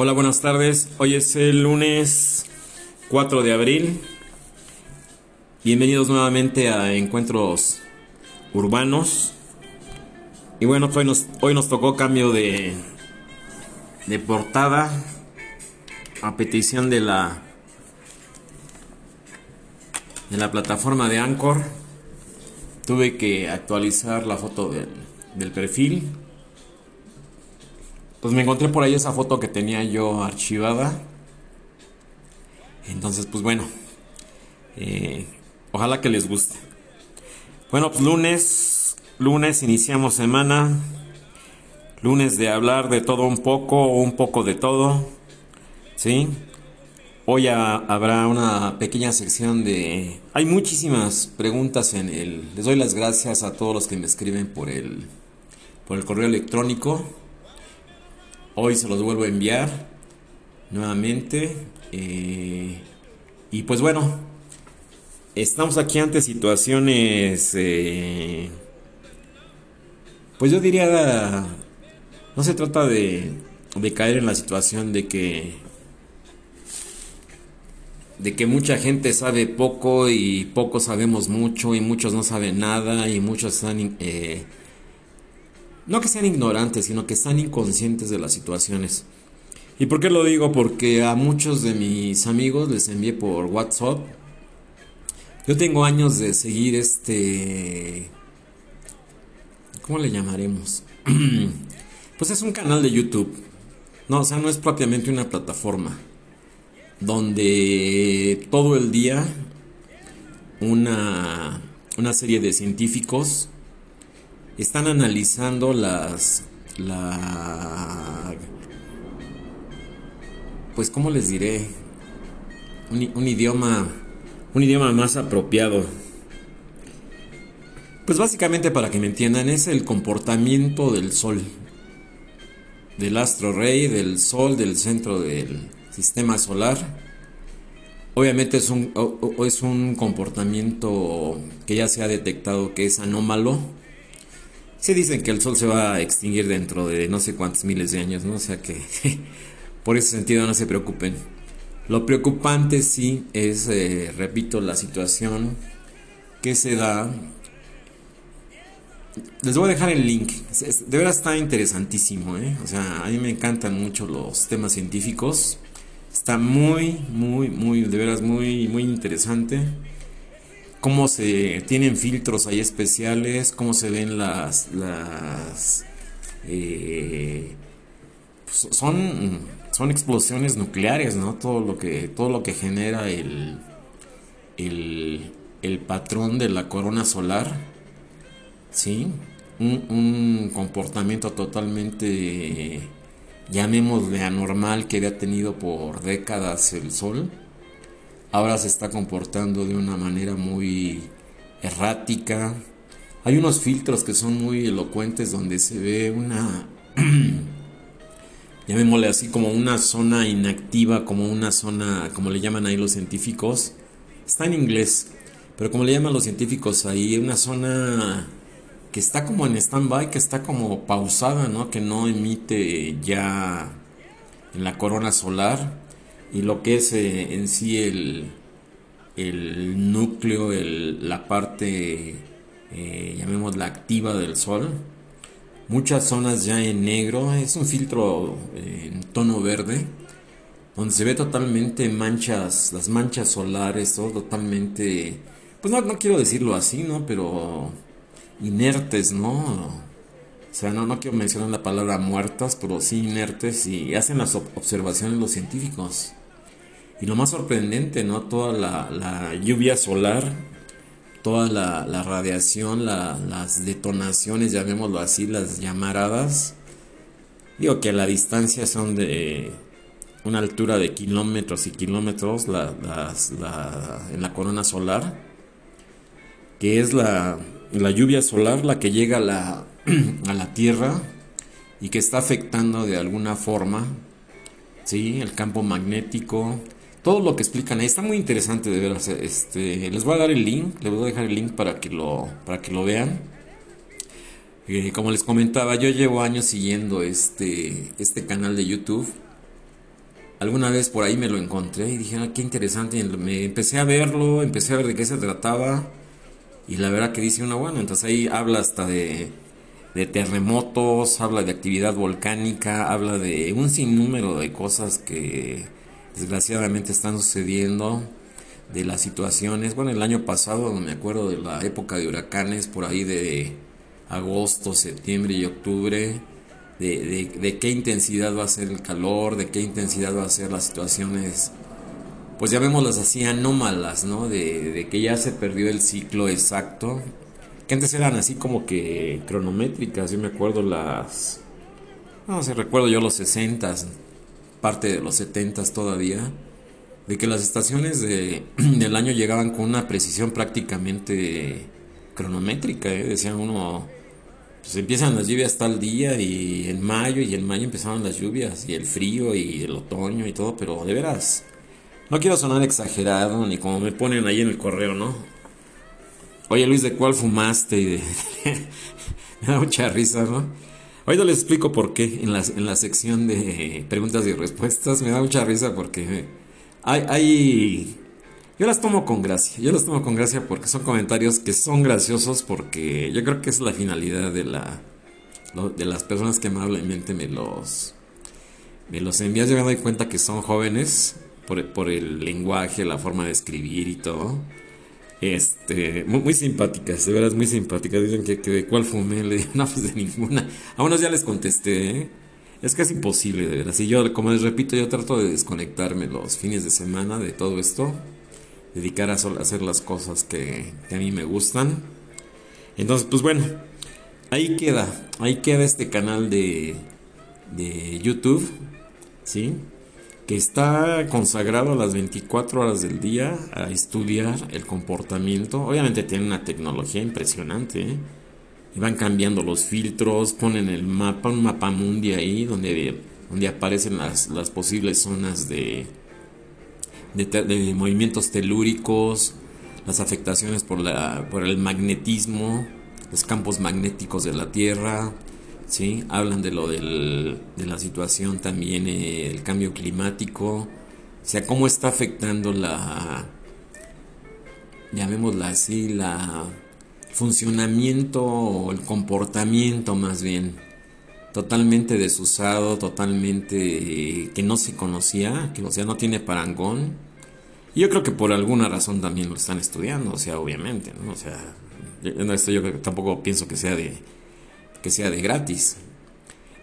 Hola, buenas tardes. Hoy es el lunes 4 de abril. Bienvenidos nuevamente a Encuentros Urbanos. Y bueno, hoy nos, hoy nos tocó cambio de, de portada a petición de la de la plataforma de Anchor. Tuve que actualizar la foto del, del perfil pues me encontré por ahí esa foto que tenía yo archivada. Entonces, pues bueno, eh, ojalá que les guste. Bueno, pues lunes, lunes iniciamos semana. Lunes de hablar de todo un poco un poco de todo. ¿Sí? Hoy habrá una pequeña sección de... Hay muchísimas preguntas en el... Les doy las gracias a todos los que me escriben por el, por el correo electrónico. Hoy se los vuelvo a enviar nuevamente. Eh, y pues bueno, estamos aquí ante situaciones, eh, pues yo diría, no se trata de, de caer en la situación de que de que mucha gente sabe poco y pocos sabemos mucho y muchos no saben nada y muchos están eh, no que sean ignorantes, sino que están inconscientes de las situaciones. ¿Y por qué lo digo? Porque a muchos de mis amigos les envié por WhatsApp. Yo tengo años de seguir este... ¿Cómo le llamaremos? pues es un canal de YouTube. No, o sea, no es propiamente una plataforma. Donde todo el día una, una serie de científicos están analizando las la pues cómo les diré un, idioma un idioma más apropiado. Pues básicamente para que me entiendan es el comportamiento del sol del astro rey del sol del centro del sistema solar. Obviamente es un, es un comportamiento que ya se ha detectado que es anómalo se dicen que el Sol se va a extinguir dentro de no sé cuántos miles de años, ¿no? O sea que por ese sentido no se preocupen. Lo preocupante sí es, eh, repito, la situación que se da. Les voy a dejar el link. De verdad está interesantísimo, ¿eh? O sea, a mí me encantan mucho los temas científicos. Está muy, muy, muy, de veras muy, muy interesante cómo se tienen filtros ahí especiales, cómo se ven las, las eh, pues son, son explosiones nucleares, ¿no? Todo lo que, todo lo que genera el, el, el patrón de la corona solar, ¿sí? Un, un comportamiento totalmente, llamémosle anormal, que había tenido por décadas el Sol ahora se está comportando de una manera muy errática. Hay unos filtros que son muy elocuentes donde se ve una, llamémosle así, como una zona inactiva, como una zona, como le llaman ahí los científicos. Está en inglés, pero como le llaman los científicos ahí, una zona que está como en stand-by, que está como pausada, ¿no? Que no emite ya en la corona solar y lo que es eh, en sí el, el núcleo, el, la parte, eh, llamémosla activa del Sol. Muchas zonas ya en negro, es un filtro eh, en tono verde, donde se ve totalmente manchas, las manchas solares, todo totalmente, pues no, no quiero decirlo así, ¿no? Pero inertes, ¿no? O sea, no, no quiero mencionar la palabra muertas, pero sí inertes y hacen las observaciones los científicos. Y lo más sorprendente, ¿no? Toda la, lluvia solar, toda la, radiación, las detonaciones, llamémoslo así, las llamaradas. Digo que a la distancia son de una altura de kilómetros y kilómetros en la corona solar, que es la, lluvia solar la que llega a la, a la Tierra y que está afectando de alguna forma ¿sí? el campo magnético, todo lo que explican ahí está muy interesante de ver. Este, les voy a dar el link, les voy a dejar el link para que lo, para que lo vean. Eh, como les comentaba, yo llevo años siguiendo este, este canal de YouTube. alguna vez por ahí me lo encontré y dije, ah, qué interesante. me empecé a verlo, empecé a ver de qué se trataba. Y la verdad que dice una buena. Entonces ahí habla hasta de, de terremotos, habla de actividad volcánica, habla de un sinnúmero de cosas que desgraciadamente están sucediendo de las situaciones. Bueno, el año pasado me acuerdo de la época de huracanes, por ahí de agosto, septiembre y octubre, de, de, qué intensidad va a ser el calor, de qué intensidad va a ser las situaciones, pues llamémoslas así, anómalas, ¿no? De, de que ya se perdió el ciclo exacto, que antes eran así como que cronométricas, yo me acuerdo las... No sé, recuerdo yo los 60 parte de los 70 todavía de que las estaciones de, del año llegaban con una precisión prácticamente cronométrica, ¿eh? uno, pues empiezan las lluvias tal día y en mayo y en mayo empezaban las lluvias y el frío y el otoño y todo, pero de veras, no quiero sonar exagerado ni como me ponen ahí en el correo, ¿no? Oye Luis, ¿de cuál fumaste? Me da mucha risa, ¿no? Ahorita les explico por qué en la, en la sección de preguntas y respuestas. Me da mucha risa porque hay, Yo las tomo con gracia, yo las tomo con gracia porque son comentarios que son graciosos porque yo creo que es la finalidad de la de las personas que amablemente me los me los envías. Yo me doy cuenta que son jóvenes por, por el lenguaje, la forma de escribir y todo. Este, muy, simpáticas, de veras muy simpáticas. Dicen que, de cuál fumé, le digo, no, pues de ninguna. A unos ya les contesté, ¿eh? Es que es imposible, de verdad. Y yo, como les repito, yo trato de desconectarme los fines de semana de todo esto. Dedicar a hacer las cosas que, a mí me gustan. Entonces, pues bueno, ahí queda. Ahí queda este canal de, de YouTube. ¿Sí? Que está consagrado a las 24 horas del día a estudiar el comportamiento. Obviamente tiene una tecnología impresionante. ¿eh? van cambiando los filtros, ponen el mapa, un mapa mundi ahí donde, donde aparecen las, las posibles zonas de, de, movimientos telúricos, las afectaciones por, la, por el magnetismo, los campos magnéticos de la Tierra, ¿sí? hablan de lo del, de la situación también, eh, el cambio climático, o sea, cómo está afectando la, llamémosla así, la funcionamiento o el comportamiento más bien totalmente desusado, totalmente eh, que no se conocía, que o sea no tiene parangón. Y yo creo que por alguna razón también lo están estudiando, o sea, obviamente, ¿no? O sea, esto yo tampoco pienso que sea de que sea de gratis.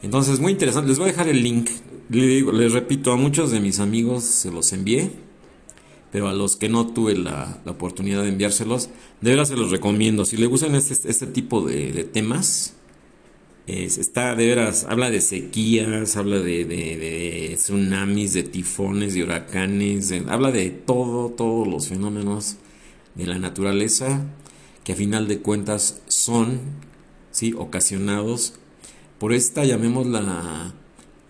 Entonces, muy interesante. Les voy a dejar el link. Les, les repito, a muchos de mis amigos se los envié pero a los que no tuve la, oportunidad de enviárselos, de verdad se los recomiendo. Si le gustan este, este tipo de, temas, está de veras, habla de sequías, habla de, tsunamis, de tifones, de huracanes, habla de todo, todos los fenómenos de la naturaleza que a final de cuentas son ¿sí? ocasionados por esta, llamémosla,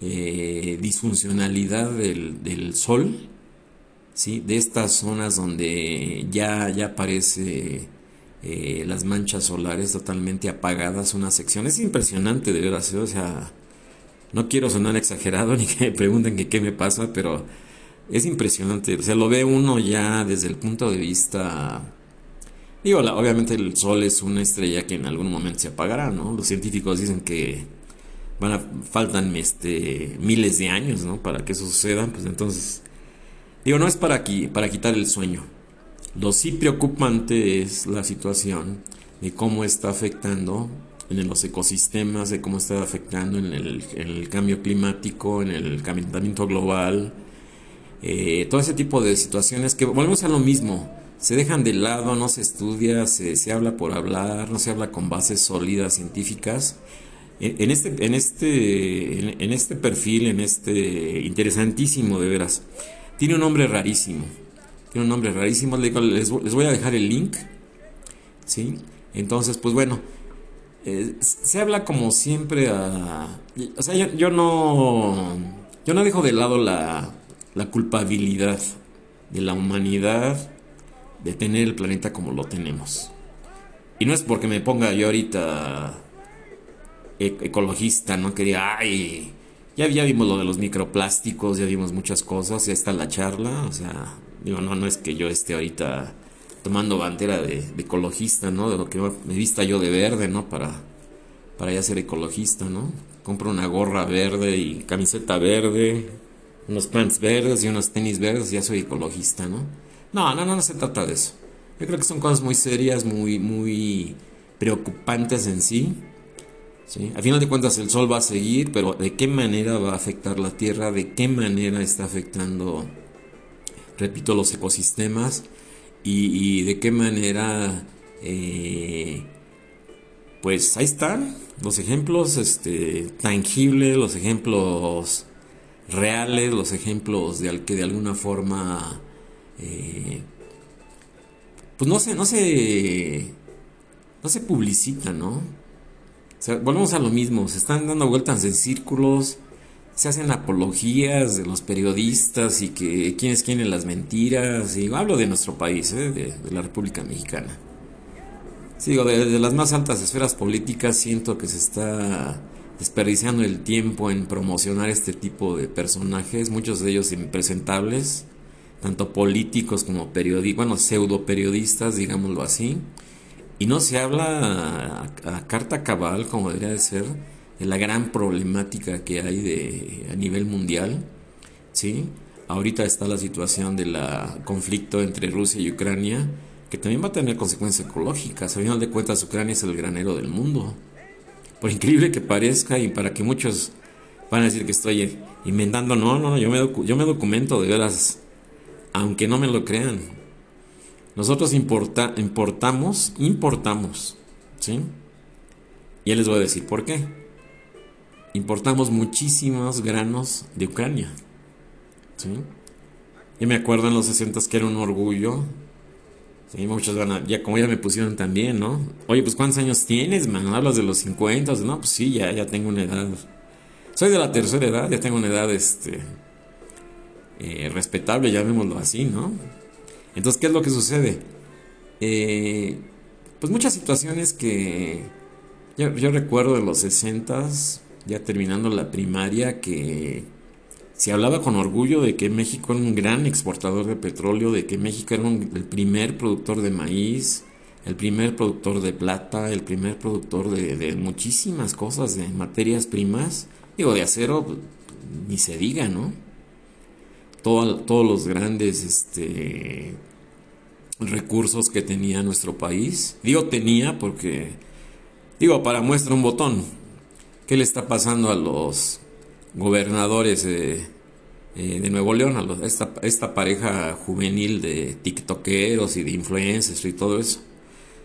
eh, disfuncionalidad del, del sol ¿sí? de estas zonas donde ya, ya aparece eh, las manchas solares totalmente apagadas, una sección. Es impresionante de verdad, o sea, no quiero sonar exagerado ni que me pregunten que qué me pasa, pero es impresionante. O sea, lo ve uno ya desde el punto de vista... Digo, obviamente el Sol es una estrella que en algún momento se apagará, ¿no? Los científicos dicen que van a, faltan este, miles de años. Para que eso suceda, pues entonces Digo, no es para, aquí, para quitar el sueño. Lo sí preocupante es la situación de cómo está afectando en los ecosistemas, de cómo está afectando en el, cambio climático, en el calentamiento global, eh, todo ese tipo de situaciones que volvemos a lo mismo, se dejan de lado, no se estudia, se, se habla por hablar, no se habla con bases sólidas científicas. En, este, en, este, en este perfil, en este interesantísimo de veras, tiene un nombre rarísimo. Tiene un nombre rarísimo. Les, voy a dejar el link. ¿Sí? Entonces, pues bueno. Eh, se habla como siempre a... O sea, yo, no... Yo no dejo de lado la, la culpabilidad de la humanidad de tener el planeta como lo tenemos. Y no es porque me ponga yo ahorita e-, ecologista, ¿no? Que diga, ay, Ya, ya vimos lo de los microplásticos, ya vimos muchas cosas, ya está la charla, o sea, digo, no, no es que yo esté ahorita tomando bandera de, ecologista, ¿no? De lo que me vista yo de verde, ¿no? Para, para ya ser ecologista, ¿no? Compro una gorra verde y camiseta verde, unos pants verdes y unos tenis verdes, ya soy ecologista, ¿no? No, no, no, no se trata de eso. Yo creo que son cosas muy serias, muy, muy preocupantes en sí. Al final de cuentas el sol va a seguir, pero ¿de qué manera va a afectar la Tierra? ¿De qué manera está afectando, repito, los ecosistemas? ¿Y, de qué manera... Eh, pues ahí están los ejemplos este, tangibles, los ejemplos reales, los ejemplos de que de alguna forma eh, pues no se, no se, no se publicita, ¿no? volvemos a lo mismo, se están dando vueltas en círculos, se hacen apologías de los periodistas y que quiénes quieren las mentiras, y hablo de nuestro país, ¿eh? de, la República Mexicana. Sí, desde las más altas esferas políticas siento que se está desperdiciando el tiempo en promocionar este tipo de personajes, muchos de ellos impresentables, tanto políticos como periodistas, bueno, pseudo periodistas, digámoslo así, y no se habla a, carta cabal, como debería de ser, de la gran problemática que hay de, a nivel mundial, ¿sí? Ahorita está la situación del conflicto entre Rusia y Ucrania, que también va a tener consecuencias ecológicas. Al final de cuentas, Ucrania es el granero del mundo. Por increíble que parezca y para que muchos van a decir que estoy inventando, no, no, no, yo me, yo me documento de veras aunque no me lo crean. Nosotros importa, importamos, importamos, ¿sí? Y les voy a decir por qué. Importamos muchísimos granos de Ucrania, ¿sí? Yo me acuerdo en los 60 que era un orgullo. Sí, muchos van ya como ya me pusieron también, ¿no? Oye, pues ¿cuántos años tienes, man? Hablas de los 50, no, pues sí, ya, ya tengo una edad. Soy de la tercera edad, ya tengo una edad, este, eh, respetable, llamémoslo así, ¿no? Entonces, ¿qué es lo que sucede? Eh, pues muchas situaciones que yo, recuerdo de los 60 ya terminando la primaria, que se hablaba con orgullo de que México era un gran exportador de petróleo, de que México era el primer productor de maíz, el primer productor de plata, el primer productor de, de muchísimas cosas, de materias primas, digo, de acero, pues, ni se diga, ¿no? Todos los grandes este, recursos que tenía nuestro país. Digo tenía porque, digo, para muestra un botón, ¿qué le está pasando a los gobernadores eh, de Nuevo León, a esta, esta, pareja juvenil de tiktokeros y de influencers y todo eso?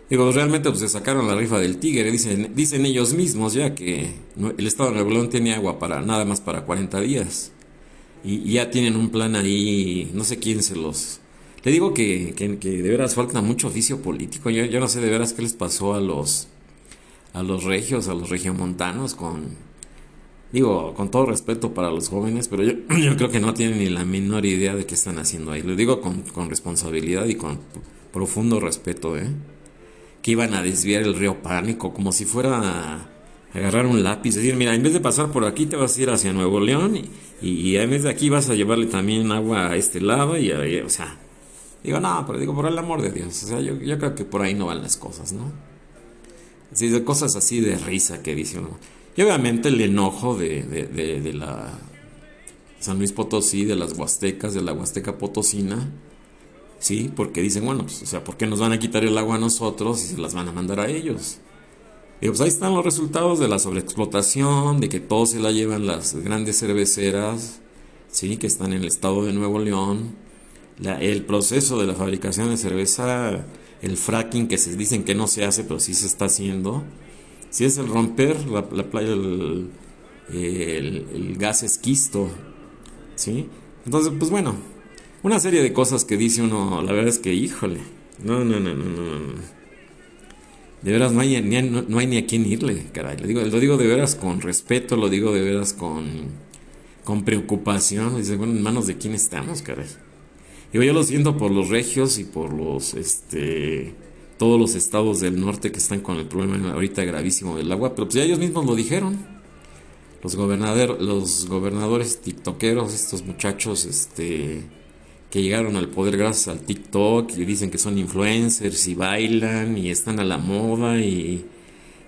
Digo, realmente pues, se sacaron la rifa del tigre, dicen, dicen ellos mismos ya que el estado de Nuevo León tiene agua para nada más para 40 días y, ya tienen un plan ahí, no sé quién se los... Le digo que, que, de veras falta mucho oficio político, yo, yo no sé de veras qué les pasó a los, a los regios, a los regiomontanos con... Digo, con todo respeto para los jóvenes, pero yo, yo creo que no tienen ni la menor idea de qué están haciendo ahí. Le digo con, con responsabilidad y con profundo respeto, ¿eh? Que iban a desviar el río Pánico como si fuera agarrar un lápiz, decir, mira, en vez de pasar por aquí te vas a ir hacia Nuevo León y, y, en vez de aquí vas a llevarle también agua a este lado y, o sea, digo, no, pero digo, por el amor de Dios, o sea, yo, yo creo que por ahí no van las cosas, ¿no? Sí, de cosas así de risa que dice uno. Y obviamente el enojo de, de, de, de la San Luis Potosí, de las Huastecas, de la Huasteca Potosina, ¿sí? Porque dicen, bueno, pues, o sea, ¿por qué nos van a quitar el agua a nosotros y se las van a mandar a ellos? Y pues ahí están los resultados de la sobreexplotación, de que todo se la llevan las grandes cerveceras, ¿sí? que están en el estado de Nuevo León. el proceso de la fabricación de cerveza, el fracking que se dicen que no se hace, pero sí se está haciendo. Si es el romper la, playa, el, el, gas esquisto, ¿sí? Entonces, pues bueno, una serie de cosas que dice uno, la verdad es que, híjole, no, no, no, no, no. no. De veras, no hay, ni, no, hay ni a quién irle, caray. Lo digo, lo digo de veras con respeto, lo digo de veras con, con preocupación. Dice, bueno, en manos de quién estamos, caray. Digo, yo lo siento por los regios y por los, este, todos los estados del norte que están con el problema ahorita gravísimo del agua, pero pues ya ellos mismos lo dijeron. los, gobernador, los gobernadores tiktokeros, estos muchachos este, que llegaron al poder gracias al TikTok y dicen que son influencers y bailan y están a la moda y,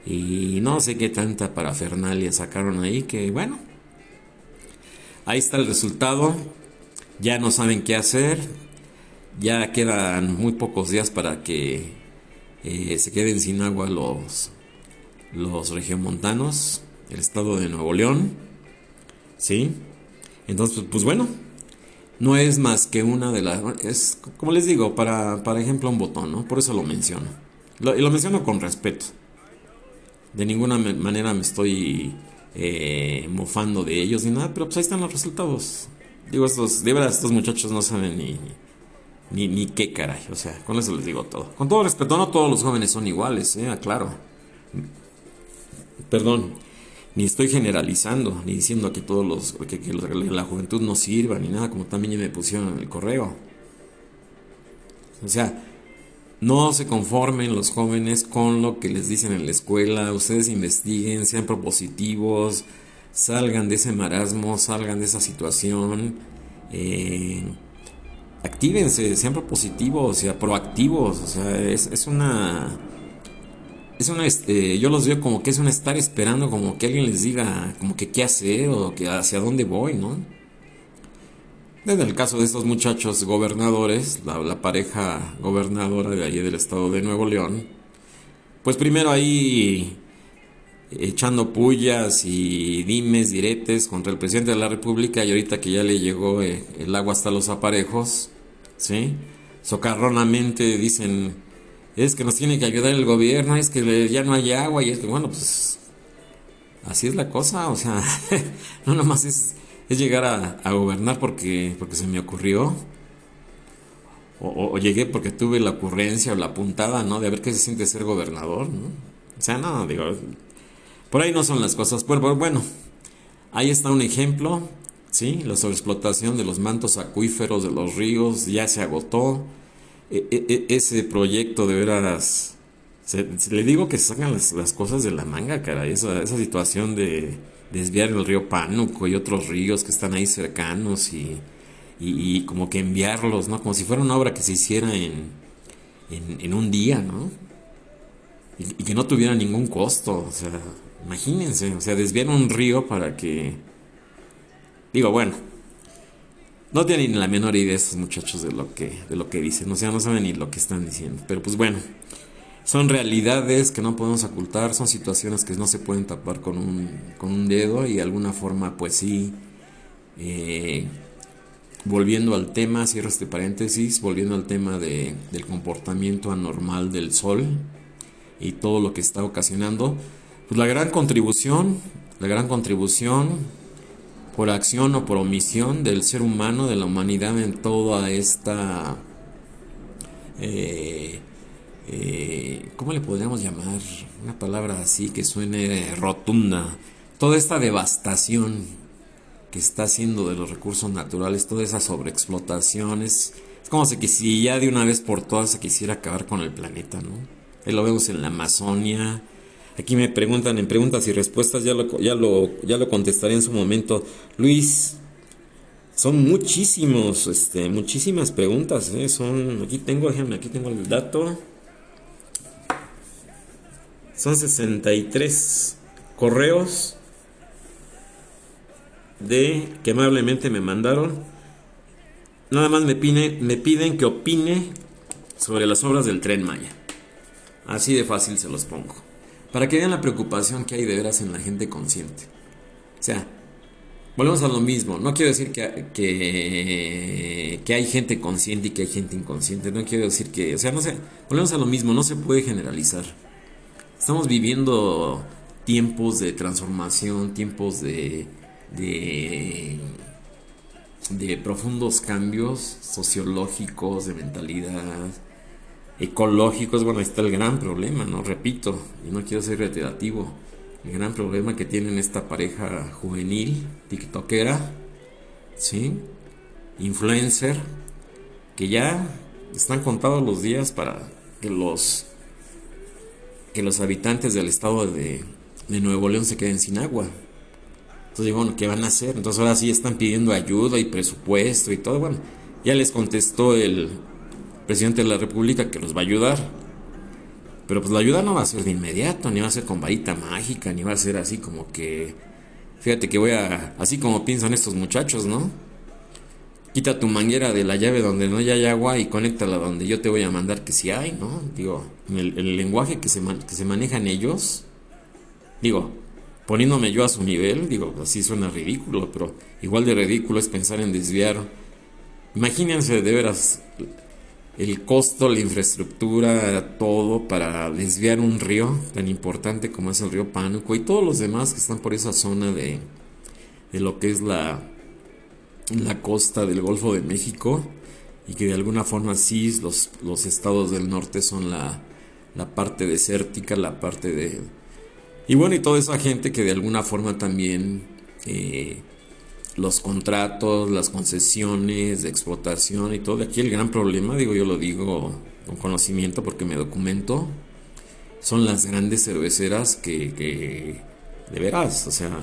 y no sé qué tanta parafernalia sacaron ahí que bueno, ahí está el resultado, ya no saben qué hacer, ya quedan muy pocos días para que eh, se queden sin agua los, los regiomontanos, el estado de Nuevo León, ¿sí? Entonces, pues, pues bueno, no es más que una de las, es como les digo, para, para ejemplo un botón, ¿no? Por eso lo menciono. y lo menciono con respeto. De ninguna manera me estoy eh, mofando de ellos ni nada, pero pues ahí están los resultados. Digo, estos, de verdad, estos muchachos no saben ni, ni, ni qué caray. O sea, con eso les digo todo. Con todo respeto, no todos los jóvenes son iguales, ¿eh? Claro. Perdón, ni estoy generalizando, ni diciendo que todos los que, la juventud no sirva, ni nada, como también ya me pusieron en el correo. O sea, no se conformen los jóvenes con lo que les dicen en la escuela, ustedes investiguen, sean propositivos, salgan de ese marasmo, salgan de esa situación. Eh, actívense, sean propositivos, sea proactivos, o sea, es una es una este, yo los veo como que es un estar esperando como que alguien les diga como que qué hacer o que hacia dónde voy, ¿no? En el caso de estos muchachos gobernadores, la, la pareja gobernadora de allí del estado de Nuevo León, pues primero ahí echando pullas y dimes, diretes contra el presidente de la República y ahorita que ya le llegó eh, el agua hasta los aparejos, ¿sí? Socarronamente dicen, es que nos tiene que ayudar el gobierno, es que ya no hay agua y es que, bueno, pues así es la cosa, o sea, no nomás es, es llegar a, gobernar porque, porque se me ocurrió. O, llegué porque tuve la ocurrencia o la puntada, ¿no? De ver qué se siente ser gobernador, ¿no? O sea, no, digo, por ahí no son las cosas. Pero bueno, ahí está un ejemplo ¿sí? La sobreexplotación de los mantos acuíferos de los ríos ya se agotó. E, e, e, ese proyecto de veras... Se, le digo que sacan las, cosas de la manga, cara. Esa, esa situación de desviar el río Pánuco y otros ríos que están ahí cercanos y, y, como que enviarlos, ¿no? Como si fuera una obra que se hiciera en, en, un día, ¿no? Y, y, que no tuviera ningún costo, o sea, imagínense, o sea, desviar un río para que Digo, bueno, no tienen ni la menor idea estos muchachos de lo que, de lo que dicen, o sea, no saben ni lo que están diciendo. Pero pues bueno, son realidades que no podemos ocultar, son situaciones que no se pueden tapar con un, con un dedo y de alguna forma, pues sí, eh, volviendo al tema, cierro este paréntesis, volviendo al tema de, del comportamiento anormal del sol y todo lo que está ocasionando, pues la gran contribución, la gran contribución por acción o por omisión del ser humano, de la humanidad en toda esta... Eh, eh, ¿Cómo le podríamos llamar? Una palabra así que suene rotunda. Toda esta devastación que está haciendo de los recursos naturales, toda esa sobreexplotación, es, como si, si ya de una vez por todas se quisiera acabar con el planeta, ¿no? Ahí lo vemos en la Amazonia, Aquí me preguntan en preguntas y respuestas, ya lo, ya lo, ya lo contestaré en su momento. Luis, son muchísimos, este, muchísimas preguntas, ¿eh? son, aquí tengo, aquí tengo el dato. Son 63 correos de que amablemente me mandaron. Nada más me, me piden que opine sobre las obras del tren Maya. Así de fácil se los pongo. Para que vean la preocupación que hay de veras en la gente consciente. O sea, volvemos a lo mismo. No quiero decir que, que, hay gente consciente y que hay gente inconsciente. No quiero decir que, o sea, no sé, volvemos a lo mismo. No se puede generalizar. Estamos viviendo tiempos de transformación, tiempos de, de, de profundos cambios sociológicos, de mentalidad, ecológicos, bueno, ahí está el gran problema, ¿no? Repito, y no quiero ser reiterativo, el gran problema que tienen esta pareja juvenil, tiktokera, ¿sí? Influencer, que ya están contados los días para que los que los habitantes del estado de, de Nuevo León se queden sin agua. Entonces bueno, ¿qué van a hacer? Entonces ahora sí están pidiendo ayuda y presupuesto y todo. Bueno, ya les contestó el presidente de la República que los va a ayudar. Pero pues la ayuda no va a ser de inmediato, ni va a ser con varita mágica, ni va a ser así como que... Fíjate que voy a... Así como piensan estos muchachos, ¿no? Quita tu manguera de la llave donde no hay agua y conéctala donde yo te voy a mandar que sí hay, ¿no? Digo, el, el lenguaje que se, que se manejan ellos... Digo, poniéndome yo a su nivel, digo, así suena ridículo, pero igual de ridículo es pensar en desviar. Imagínense de veras el costo, la infraestructura, todo para desviar un río tan importante como es el río Pánuco y todos los demás que están por esa zona de, de lo que es la, la costa del Golfo de México y que de alguna forma sí los, los estados del norte son la, la parte desértica, la parte de y bueno, y toda esa gente que de alguna forma también eh, los contratos, las concesiones de explotación y todo. Aquí el gran problema, digo, yo lo digo con conocimiento porque me documento, son las grandes cerveceras que, que de veras, o sea,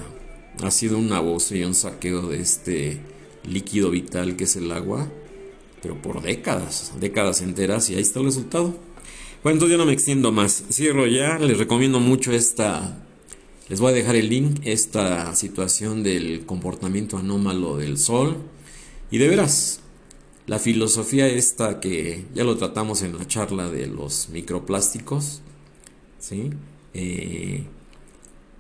ha sido un abuso y un saqueo de este líquido vital que es el agua, pero por décadas, décadas enteras, y ahí está el resultado. Bueno, entonces yo no me extiendo más. Cierro ya. Les recomiendo mucho esta. Les voy a dejar el link. Esta situación del comportamiento anómalo del Sol. Y de veras, la filosofía esta que ya lo tratamos en la charla de los microplásticos. ¿Sí? Eh,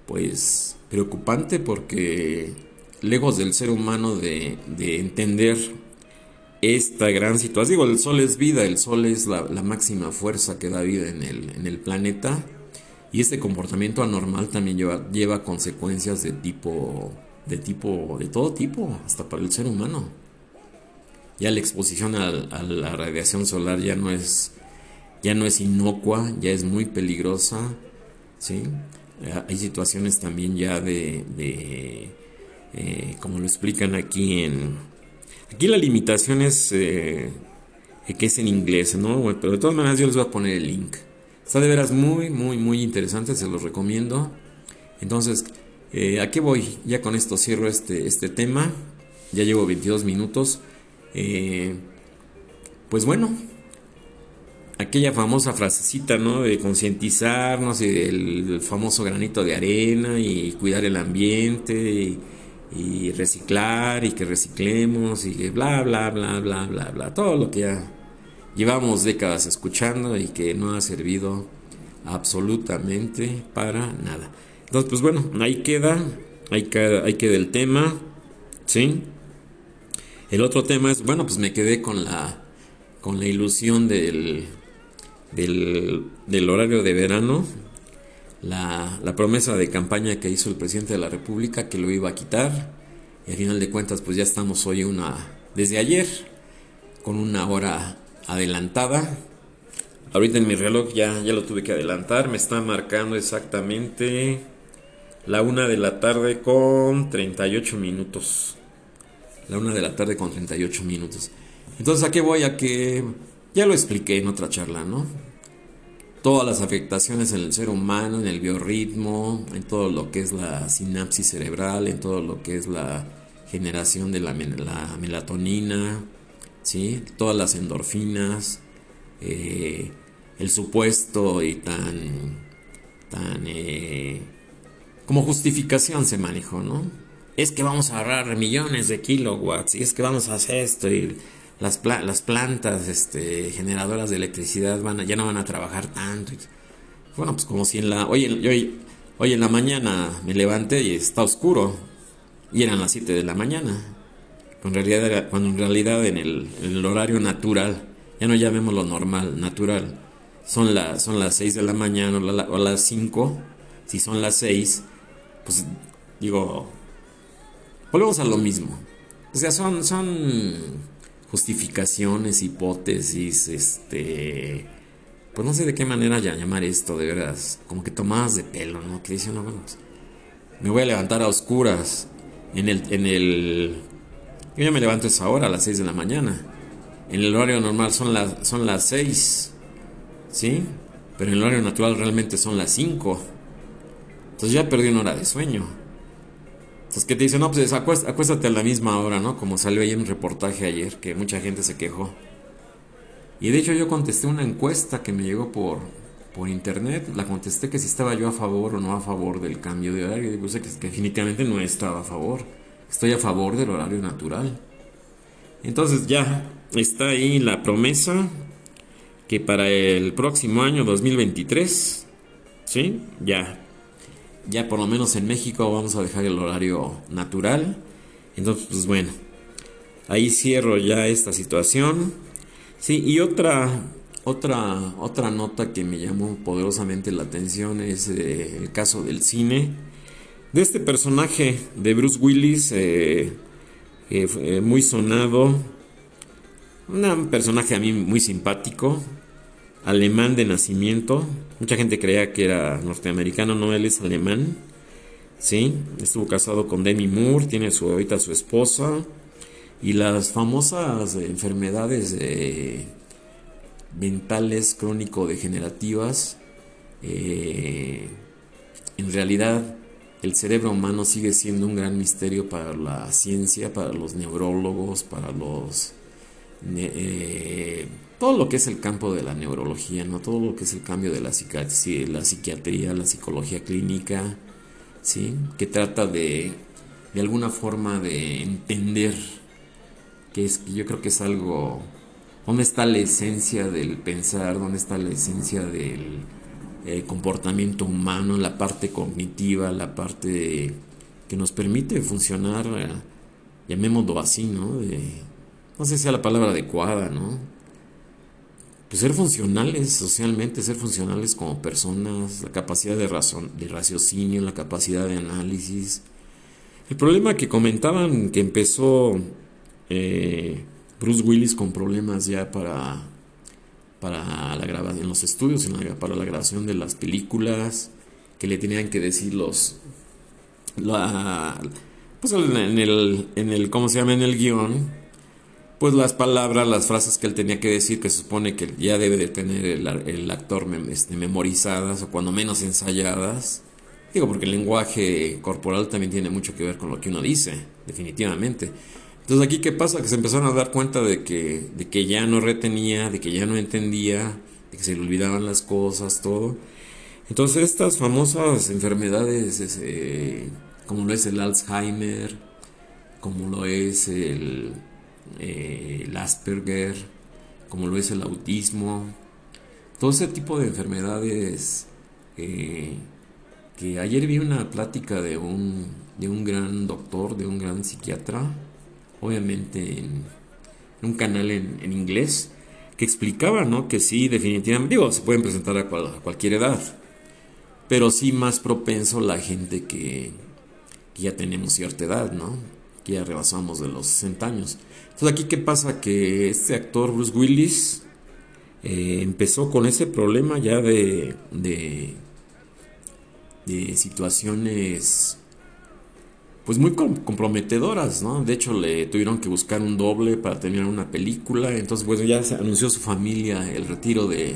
pues preocupante porque lejos del ser humano de, de entender esta gran situación. Digo, el Sol es vida, el Sol es la, máxima fuerza que da vida en el, en el, planeta. Y este comportamiento anormal también lleva, lleva consecuencias de tipo, de tipo, de todo tipo, hasta para el ser humano. Ya la exposición a, la radiación solar ya no es, ya no es inocua, ya es muy peligrosa, ¿sí? Eh, hay situaciones también ya de, de eh, como lo explican aquí en, Aquí la limitación es eh, que es en inglés, ¿no? pero de todas maneras yo les voy a poner el link. Está de veras muy, muy, muy interesante, se los recomiendo. Entonces, eh, ¿a qué voy? Ya con esto cierro este, este tema. Ya llevo 22 minutos. Eh, pues bueno, aquella famosa frasecita, ¿no? De concientizarnos y del famoso granito de arena y cuidar el ambiente y y reciclar y que reciclemos y bla, bla, bla, bla, bla, bla. Todo lo que ya llevamos décadas escuchando y que no ha servido absolutamente para nada. Entonces, pues bueno, ahí queda, ahí queda, ahí queda el tema, ¿sí? El otro tema es, bueno, pues me quedé con la, con la ilusión del, del, del horario de verano, la, promesa de campaña que hizo el presidente de la República que lo iba a quitar. Y al final de cuentas, pues ya estamos hoy una, desde ayer, con una hora adelantada. Ahorita en mi reloj ya, ya lo tuve que adelantar, me está marcando exactamente la una de la tarde con 38 minutos. La una de la tarde con 38 minutos. Entonces, ¿a qué voy? A que ya lo expliqué en otra charla, ¿no? todas las afectaciones en el ser humano, en el biorritmo, en todo lo que es la sinapsis cerebral, en todo lo que es la generación de la, melatonina, ¿sí? todas las endorfinas, eh, el supuesto y tan, tan eh, como justificación se manejó, ¿no? Es que vamos a ahorrar millones de kilowatts y es que vamos a hacer esto y las, las plantas este, generadoras de electricidad van ya no van a trabajar tanto. Bueno, pues como si en la... Hoy, hoy, hoy en la mañana me levanté y está oscuro. Y eran las 7 de la mañana. Cuando en realidad, cuando en, realidad en, el, horario natural, ya no lo normal, natural, son, la, son las 6 de la mañana o, las 5. Si son las 6, pues digo, volvemos a lo mismo. O sea, son, son justificaciones, hipótesis, este, pues no sé de qué manera ya llamar esto, de veras, como que tomadas de pelo, ¿no? Que dicen, no, bueno, pues, me voy a levantar a oscuras en el, en el, yo ya me levanto esa hora, a las 6 de la mañana, en el horario normal son las, son las 6, ¿sí? Pero en el horario natural realmente son las 5, entonces ya perdí una hora de sueño. Entonces que te dicen, no, pues acuéstate a la misma hora, ¿no? Como salió ahí en un reportaje ayer, que mucha gente se quejó. Y de hecho yo contesté una encuesta que me llegó por, por internet, la contesté que si estaba yo a favor o no a favor del cambio de horario. Y que definitivamente no estaba a favor. Estoy a favor del horario natural. Entonces ya está ahí la promesa que para el próximo año 2023, ¿sí? Ya ya por lo menos en México vamos a dejar el horario natural. Entonces, pues bueno, ahí cierro ya esta situación. Sí, y otra, otra, otra nota que me llamó poderosamente la atención es eh, el caso del cine. De este personaje de Bruce Willis, eh, eh, muy sonado. Un personaje a mí muy simpático, alemán de nacimiento. Mucha gente creía que era norteamericano, no, él es alemán. Sí, estuvo casado con Demi Moore, tiene su, ahorita su esposa. Y las famosas enfermedades eh, mentales crónico-degenerativas, eh, en realidad el cerebro humano sigue siendo un gran misterio para la ciencia, para los neurólogos, para los... Eh, todo lo que es el campo de la neurología, ¿no? todo lo que es el cambio de la, la psiquiatría, la psicología clínica, ¿sí? que trata de, de alguna forma de entender que es yo creo que es algo dónde está la esencia del pensar, dónde está la esencia del eh, comportamiento humano, la parte cognitiva, la parte que nos permite funcionar, eh, llamémoslo así, ¿no? no sé si sea la palabra adecuada, ¿no? pues ser funcionales socialmente, ser funcionales como personas, la capacidad de, razón, de raciocinio, la capacidad de análisis. El problema que comentaban que empezó eh, Bruce Willis con problemas ya para, para la grabación, en los estudios, para la grabación de las películas, que le tenían que decir los... La, pues en el, en el, ¿cómo se llama? En el guion, pues las palabras, las frases que él tenía que decir, que se supone que ya debe de tener el, actor este, memorizadas o cuando menos ensayadas. Digo, porque el lenguaje corporal también tiene mucho que ver con lo que uno dice, definitivamente. Entonces aquí qué pasa, que se empezaron a dar cuenta de que, de que ya no retenía, de que ya no entendía, de que se le olvidaban las cosas, todo. Entonces estas famosas enfermedades, eh, como lo es el Alzheimer, como lo es el eh, el Asperger, como lo es el autismo, todo ese tipo de enfermedades eh, que ayer vi una plática de un, de un gran doctor, de un gran psiquiatra, obviamente en, un canal en, inglés, que explicaba, ¿no? Que sí, definitivamente, digo, se pueden presentar a, cualquier edad, pero sí más propenso la gente que, que ya tenemos cierta edad, ¿no? Que ya rebasamos de los 60 años. Entonces aquí qué pasa que este actor Bruce Willis eh, empezó con ese problema ya de, de, situaciones pues muy comprometedoras, ¿no? De hecho le tuvieron que buscar un doble para terminar una película, entonces pues ya se anunció su familia el retiro de,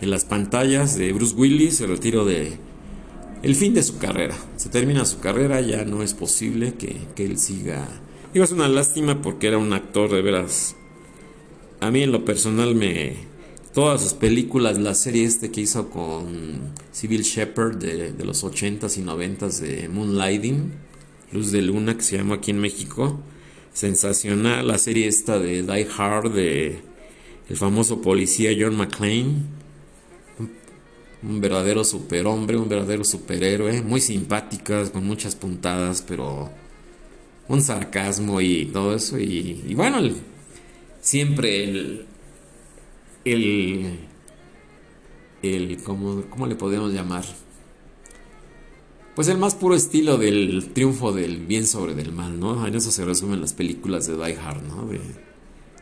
de las pantallas de Bruce Willis, el retiro de el fin de su carrera. Se termina su carrera, ya no es posible que, que él siga Digo, es una lástima porque era un actor de veras. A mí en lo personal me... Todas sus películas, la serie este que hizo con Civil Shepard de, de los 80s y 90s de Moonlighting, Luz de Luna, que se llama aquí en México. Sensacional. La serie esta de Die Hard de el famoso policía John McClane. Un, verdadero superhombre, un verdadero superhéroe. Muy simpáticas, con muchas puntadas, pero un sarcasmo y todo eso. Y, bueno, siempre el, el, el ¿cómo, ¿cómo, le podemos llamar? Pues el más puro estilo del triunfo del bien sobre del mal, ¿no? En eso se resumen las películas de Die Hard, ¿no? De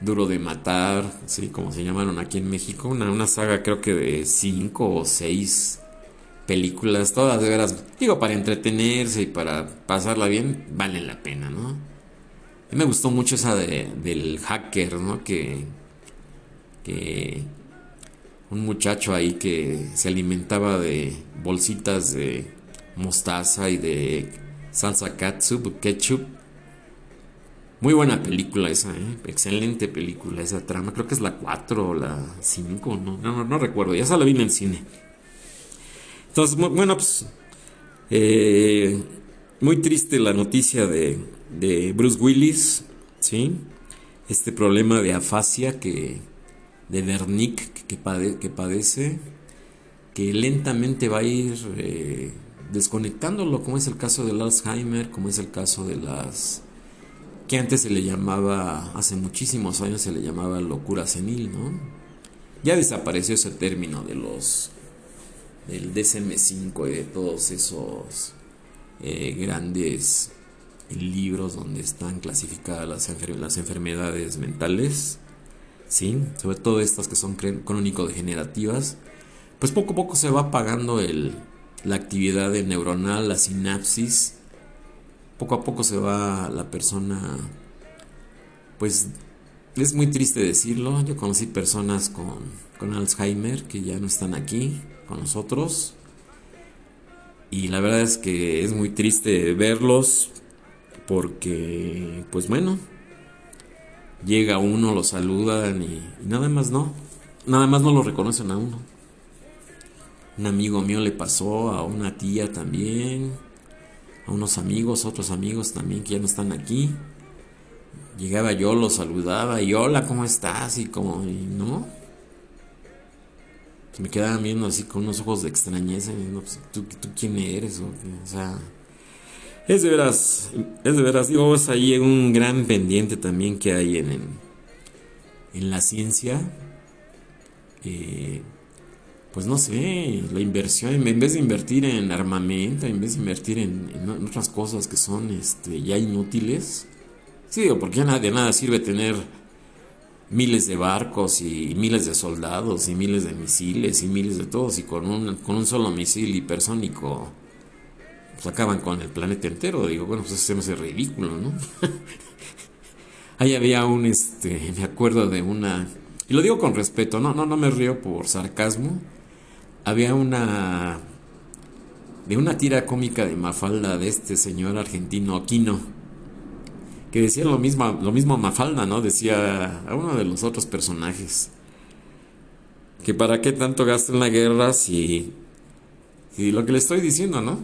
Duro de Matar, sí, como se llamaron aquí en México. Una, una saga creo que de cinco o seis películas, todas de veras, digo, para entretenerse y para pasarla bien, valen la pena, ¿no? A mí me gustó mucho esa de, del hacker, ¿no? Que, que un muchacho ahí que se alimentaba de bolsitas de mostaza y de salsa catsup, ketchup. Muy buena película esa, ¿eh? excelente película esa trama. Creo que es la 4 o la 5, no, no, no recuerdo. Ya se la vi en el cine. Entonces, bueno, pues eh, muy triste la noticia de, de, Bruce Willis, ¿sí? Este problema de afasia que, de Wernicke que, que padece, que lentamente va a ir eh, desconectándolo, como es el caso del Alzheimer, como es el caso de las que antes se le llamaba, hace muchísimos años se le llamaba locura senil, ¿no? Ya desapareció ese término de los del DSM5 y de todos esos eh, grandes libros donde están clasificadas las, las enfermedades mentales, ¿sí? sobre todo estas que son crónico-degenerativas, pues poco a poco se va apagando el, la actividad neuronal, la sinapsis, poco a poco se va la persona, pues es muy triste decirlo, yo conocí personas con, con Alzheimer que ya no están aquí con nosotros y la verdad es que es muy triste verlos porque, pues bueno, llega uno, lo saludan y, nada más no, nada más no lo reconocen a uno. Un amigo mío le pasó, a una tía también, a unos amigos, otros amigos también que ya no están aquí. Llegaba yo, lo saludaba y hola, ¿cómo estás? Y como, y no, me quedaban viendo así con unos ojos de extrañeza. Pues, ¿tú, quién eres? O, sea, es de veras, es de veras. Digo, es ahí un gran pendiente también que hay en, en, la ciencia. Eh, pues no sé, la inversión, en vez de invertir en armamento, en vez de invertir en, otras cosas que son este, ya inútiles. Sí, digo, porque ya de nada sirve tener miles de barcos y miles de soldados y miles de misiles y miles de todos y con un, con un solo misil hipersónico pues acaban con el planeta entero. Digo, bueno, pues eso se ridículo, ¿no? Ahí había un, este, me acuerdo de una, y lo digo con respeto, no, no, no me río por sarcasmo. Había una, de una tira cómica de Mafalda de este señor argentino Aquino que decía lo mismo, lo mismo Mafalda, ¿no? Decía a uno de los otros personajes. Que para qué tanto gasto en la guerra si, si lo que le estoy diciendo, ¿no?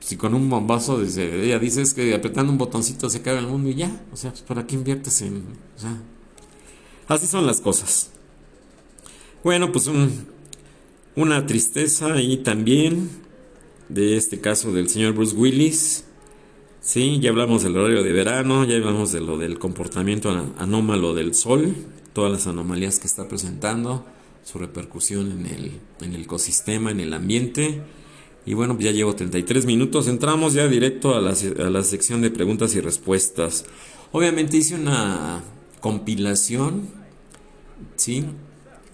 Si con un bombazo ella dices que apretando un botoncito se cae el mundo y ya, o sea, pues, ¿para qué inviertes en...? O sea, así son las cosas. Bueno, pues un, una tristeza y también de este caso del señor Bruce Willis Sí, ya hablamos del horario de verano, ya hablamos de lo del comportamiento anómalo del sol, todas las anomalías que está presentando, su repercusión en el, en el ecosistema, en el ambiente. Y bueno, pues ya llevo 33 minutos, entramos ya directo a la, a la sección de preguntas y respuestas. Obviamente hice una compilación, ¿sí?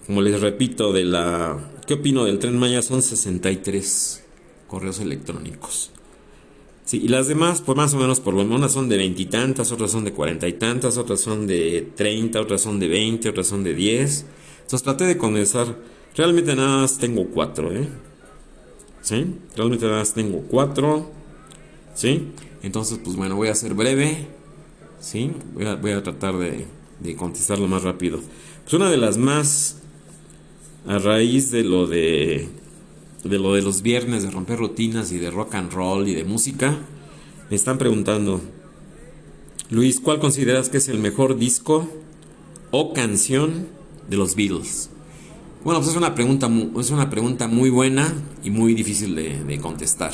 Como les repito, de la... ¿Qué opino del tren Maya? Son 63 correos electrónicos. Sí, y las demás, pues más o menos por lo menos son de veintitantas, otras son de cuarenta y tantas, otras son de treinta, otras son de veinte, otras son de diez. Entonces traté de condensar. Realmente nada más tengo cuatro, ¿eh? ¿Sí? Realmente nada más tengo cuatro. ¿Sí? Entonces, pues bueno, voy a ser breve. ¿Sí? Voy a, tratar de, de más rápido. Pues una de las más a raíz de lo de de lo de los viernes, de romper rutinas y de rock and roll y de música, me están preguntando, Luis, ¿cuál consideras que es el mejor disco o canción de los Beatles? Bueno, pues es una pregunta, es una pregunta muy buena y muy difícil de, de contestar.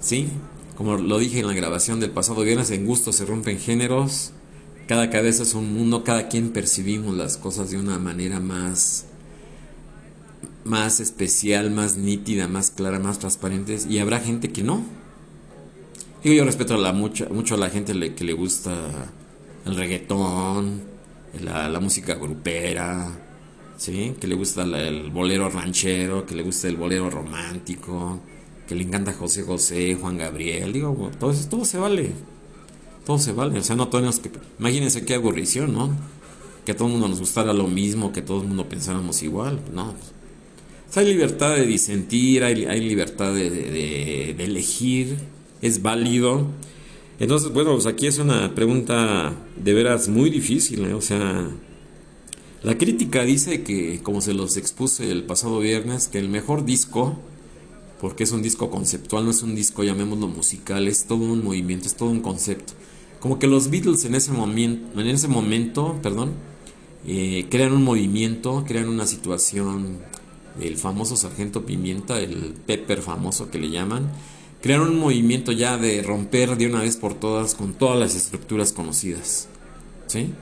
¿Sí? Como lo dije en la grabación del pasado viernes, en gusto se rompen géneros, cada cabeza es un mundo, cada quien percibimos las cosas de una manera más más especial, más nítida, más clara, más transparente y habrá gente que no. Digo, yo respeto a la mucha, mucho a la gente que le gusta el reggaetón, la, música grupera, ¿sí? que le gusta el bolero ranchero, que le gusta el bolero romántico, que le encanta José José, Juan Gabriel, digo, todo, eso, todo se vale, todo se vale, o sea, no tenemos que, imagínense qué aburrición, ¿no? Que a todo el mundo nos gustara lo mismo, que todo el mundo pensáramos igual, no, hay libertad de disentir, hay, libertad de, elegir, es válido. Entonces, bueno, pues aquí es una pregunta de veras muy difícil, ¿eh? o sea, la crítica dice que, como se los expuse el pasado viernes, que el mejor disco, porque es un disco conceptual, no es un disco, llamémoslo musical, es todo un movimiento, es todo un concepto. Como que los Beatles en ese momento, en ese momento, perdón, eh, crean un movimiento, crean una situación, el famoso sargento pimienta, el pepper famoso que le llaman, crear un movimiento ya de romper de una vez por todas con todas las estructuras conocidas. ¿Sí?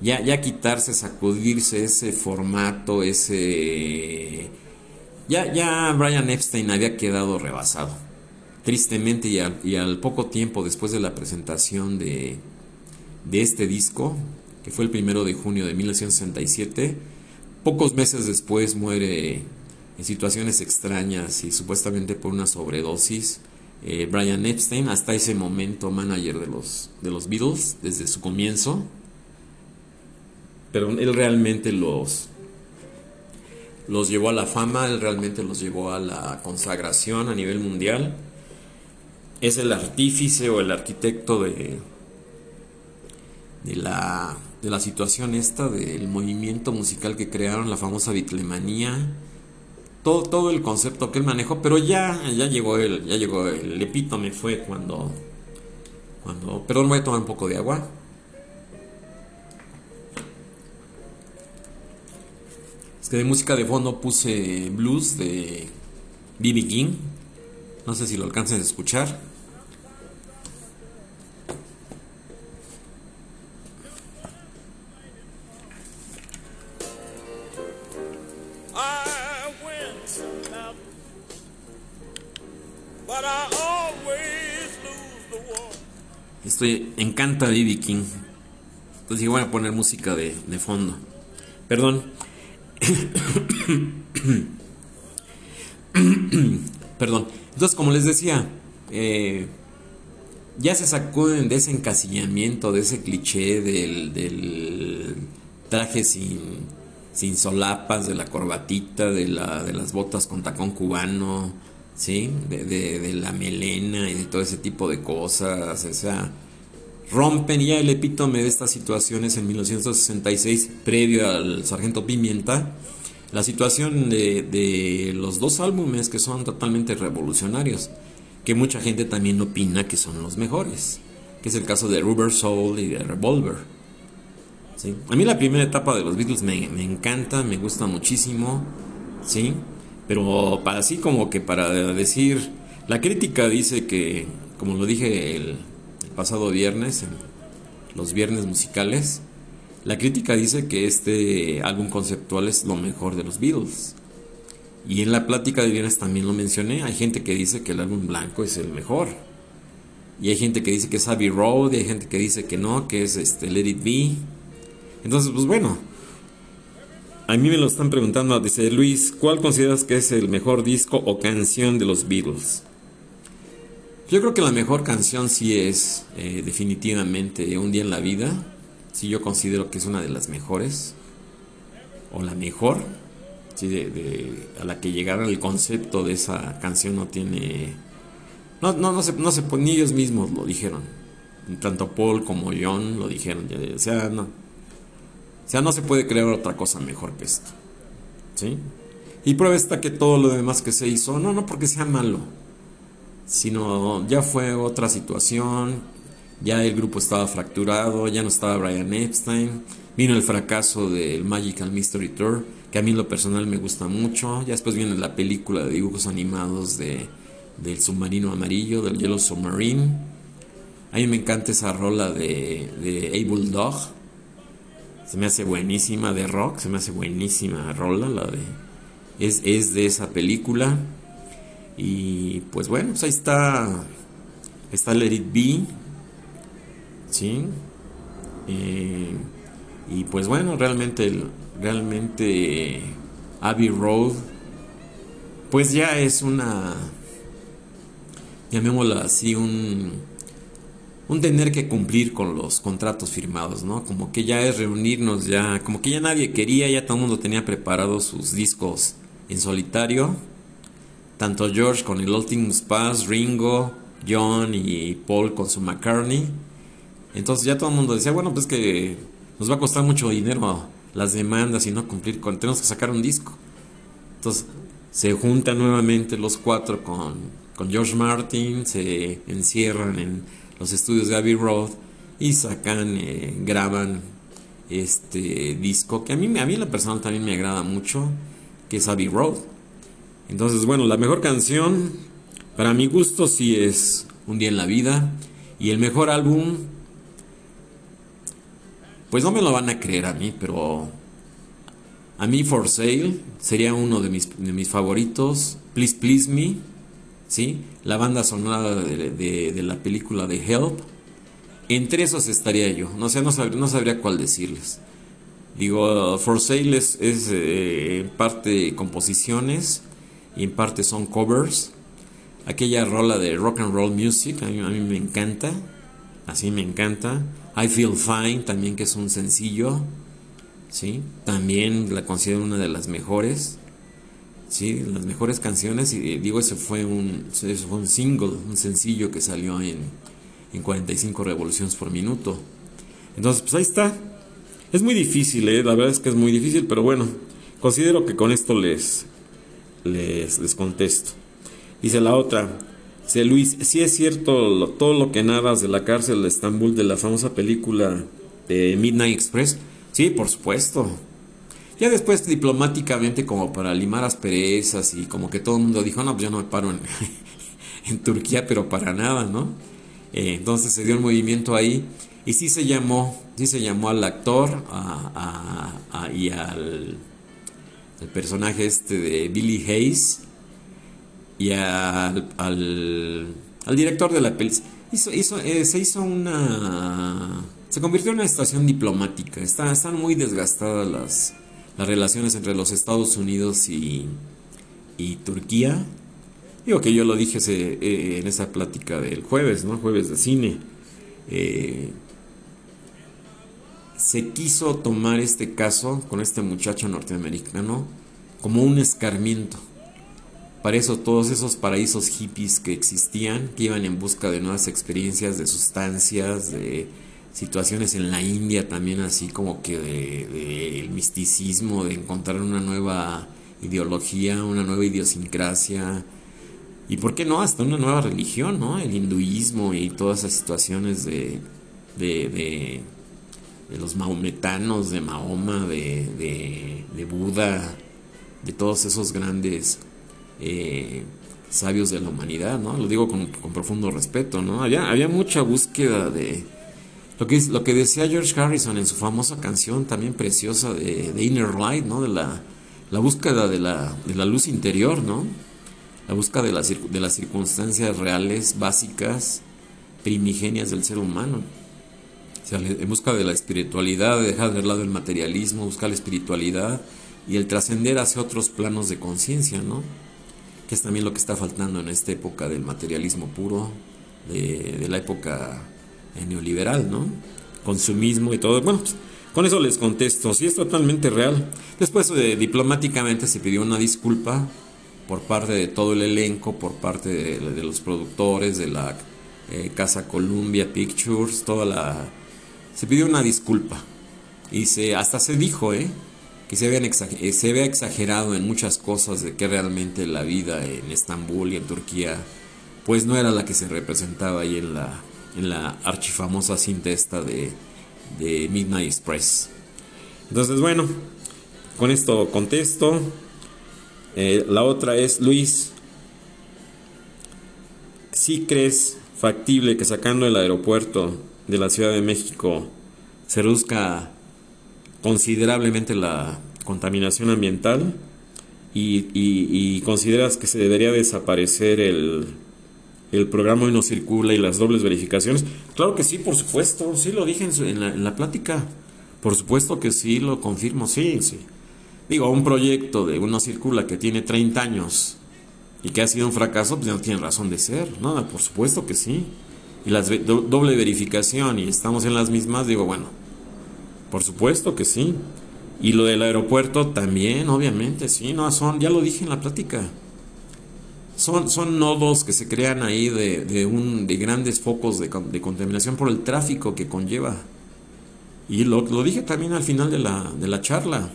Ya, ya quitarse, sacudirse ese formato, ese... Ya, ya Brian Epstein había quedado rebasado. Tristemente y al, y al poco tiempo después de la presentación de, de este disco, que fue el primero de junio de 1967, pocos meses después muere en situaciones extrañas y supuestamente por una sobredosis. Eh, Brian Epstein, hasta ese momento manager de los, de los Beatles, desde su comienzo. Pero él realmente los, los llevó a la fama, él realmente los llevó a la consagración a nivel mundial. Es el artífice o el arquitecto de, de, la, de la situación esta, del movimiento musical que crearon, la famosa bitlemanía todo, todo el concepto que él manejó, pero ya, ya llegó el, ya llegó el epítome fue cuando, cuando, perdón, voy a tomar un poco de agua. Es que de música de fondo puse blues de B.B. King. No sé si lo alcanzan a escuchar. Estoy encanta B.B. King. Entonces voy a poner música de, fondo. Perdón. Perdón. Entonces, como les decía, eh, ya se sacó de ese encasillamiento, de ese cliché del, del traje sin, sin solapas, de la corbatita, de, la, de las botas con tacón cubano, ¿sí? De, de, la melena y de todo ese tipo de cosas, o sea, rompen ya el epítome de estas situaciones en 1966, previo al Sargento Pimienta, la situación de, de los dos álbumes que son totalmente revolucionarios, que mucha gente también opina que son los mejores, que es el caso de Rubber Soul y de Revolver. ¿sí? A mí la primera etapa de los Beatles me, me encanta, me gusta muchísimo, ¿sí? Pero para así como que para decir, la crítica dice que, como lo dije el, pasado viernes, en los viernes musicales, la crítica dice que este álbum conceptual es lo mejor de los Beatles. Y en la plática de viernes también lo mencioné, hay gente que dice que el álbum blanco es el mejor. Y hay gente que dice que es Abbey Road, y hay gente que dice que no, que es este Let It Be. Entonces, pues bueno, a mí me lo están preguntando, dice Luis, ¿cuál consideras que es el mejor disco o canción de los Beatles? Yo creo que la mejor canción sí es eh, definitivamente Un día en la vida. Sí, yo considero que es una de las mejores. O la mejor. Sí, de, a la que llegaron el concepto de esa canción no tiene... No, no, no, se, no se, ni ellos mismos lo dijeron. Tanto Paul como John lo dijeron. O sea, no, o sea, no se puede crear otra cosa mejor que esto. ¿Sí? Y prueba está que todo lo demás que se hizo, no, no porque sea malo, sino ya fue otra situación, ya el grupo estaba fracturado, ya no estaba Brian Epstein, vino el fracaso del Magical Mystery Tour, que a mí lo personal me gusta mucho, ya después viene la película de dibujos animados de, del submarino amarillo, del Yellow Submarine, a mí me encanta esa rola de, de Able Dog, se me hace buenísima de rock, se me hace buenísima rola, la de... Es, es de esa película. Y pues bueno, pues ahí está. Está Let It. ¿Sí? Eh, y pues bueno, realmente, realmente Abbey Road, pues ya es una, llamémosla así, un, un tener que cumplir con los contratos firmados, ¿no? Como que ya es reunirnos, ya, como que ya nadie quería, ya todo el mundo tenía preparados sus discos en solitario. Tanto George con el Ultimate Pass, Ringo, John y Paul con su McCartney. Entonces ya todo el mundo decía, bueno, pues que nos va a costar mucho dinero las demandas y no cumplir con, tenemos que sacar un disco. Entonces se juntan nuevamente los cuatro con, con George Martin, se encierran en los estudios Abbey Road y sacan, eh, graban este disco que a mí, a mí la persona también me agrada mucho, que es Abbey Road. Entonces, bueno, la mejor canción para mi gusto sí es Un día en la vida y el mejor álbum pues no me lo van a creer a mí, pero a mí For Sale sería uno de mis, de mis favoritos. Please Please Me, ¿sí? La banda sonora de, la película de Help. Entre esos estaría yo. No sé, no, no sabría cuál decirles. Digo, For Sale es, eh, en parte composiciones y en parte son covers. Aquella rola de rock and roll music a mí, a mí me encanta. Así me encanta. I Feel Fine también que es un sencillo. ¿sí? También la considero una de las mejores. ¿Sí? Las mejores canciones. Y eh, digo, ese fue un, ese fue un single, un sencillo que salió en, en 45 revoluciones por minuto. Entonces, pues ahí está. Es muy difícil, ¿eh? la verdad es que es muy difícil, pero bueno, considero que con esto les, les, les contesto. Dice la otra, dice Luis, si es cierto todo lo que narras de la cárcel de Estambul, de la famosa película de Midnight Express. Sí, por supuesto. Ya después diplomáticamente como para limar asperezas y como que todo el mundo dijo, no, pues yo no me paro en, Turquía, pero para nada, ¿no? Eh, entonces se dio el movimiento ahí y sí se llamó, sí se llamó al actor y al el personaje este de Billy Hayes y al, al, director de la hizo, eh, se hizo una... Se convirtió en una situación diplomática. Está, están muy desgastadas las, las relaciones entre los Estados Unidos y, y Turquía. Digo que yo lo dije eh, en esa plática del jueves, ¿no? Jueves de cine. Eh, se quiso tomar este caso con este muchacho norteamericano como un escarmiento. Para eso todos esos paraísos hippies que existían, que iban en busca de nuevas experiencias, de sustancias, de situaciones en la India también así como que de, el misticismo, de encontrar una nueva ideología, una nueva idiosincrasia, y por qué no, hasta una nueva religión, ¿no? El hinduismo y todas esas situaciones de, de de los maometanos, de Mahoma, de, de, Buda, de todos esos grandes eh, sabios de la humanidad, ¿no? Lo digo con, profundo respeto, ¿no? Había, había mucha búsqueda de... Lo que, lo que decía George Harrison en su famosa canción también preciosa de, Inner Light, ¿no? De la, la búsqueda de la, de la luz interior, ¿no? La búsqueda de las, de las circunstancias reales, básicas, primigenias del ser humano en busca de la espiritualidad, de dejar de lado el materialismo, buscar la espiritualidad y el trascender hacia otros planos de conciencia, ¿no? Que es también lo que está faltando en esta época del materialismo puro, de, la época neoliberal, ¿no? Consumismo y todo. Bueno, pues, con eso les contesto, sí es totalmente real. Después eh, diplomáticamente se pidió una disculpa por parte de todo el elenco, por parte de, los productores, de la eh, Casa Columbia Pictures, toda la se pidió una disculpa. Y se, hasta se dijo, ¿eh? que se, habían eh, se había exagerado en muchas cosas de que realmente la vida en Estambul y en Turquía pues no era la que se representaba ahí en la, en la archifamosa cinta esta de, Midnight Express. Entonces bueno, con esto contesto. Eh, la otra es, Luis, si crees factible que sacando el aeropuerto de la Ciudad de México se reduzca considerablemente la contaminación ambiental y, consideras que se debería desaparecer el, el programa no circula y las dobles verificaciones. Claro que sí, por supuesto, sí lo dije en, la, en la plática. Por supuesto que sí, lo confirmo, sí, sí. Digo, un proyecto de Uno Circula que tiene 30 años y que ha sido un fracaso, pues no tiene razón de ser. No, por supuesto que sí y la doble verificación y estamos en las mismas, digo, bueno, por supuesto que sí. Y lo del aeropuerto también, obviamente, sí, no son, ya lo dije en la plática. Son, son nodos que se crean ahí de, de, un, de grandes focos de, de, contaminación por el tráfico que conlleva. Y lo, lo dije también al final de la, de la charla.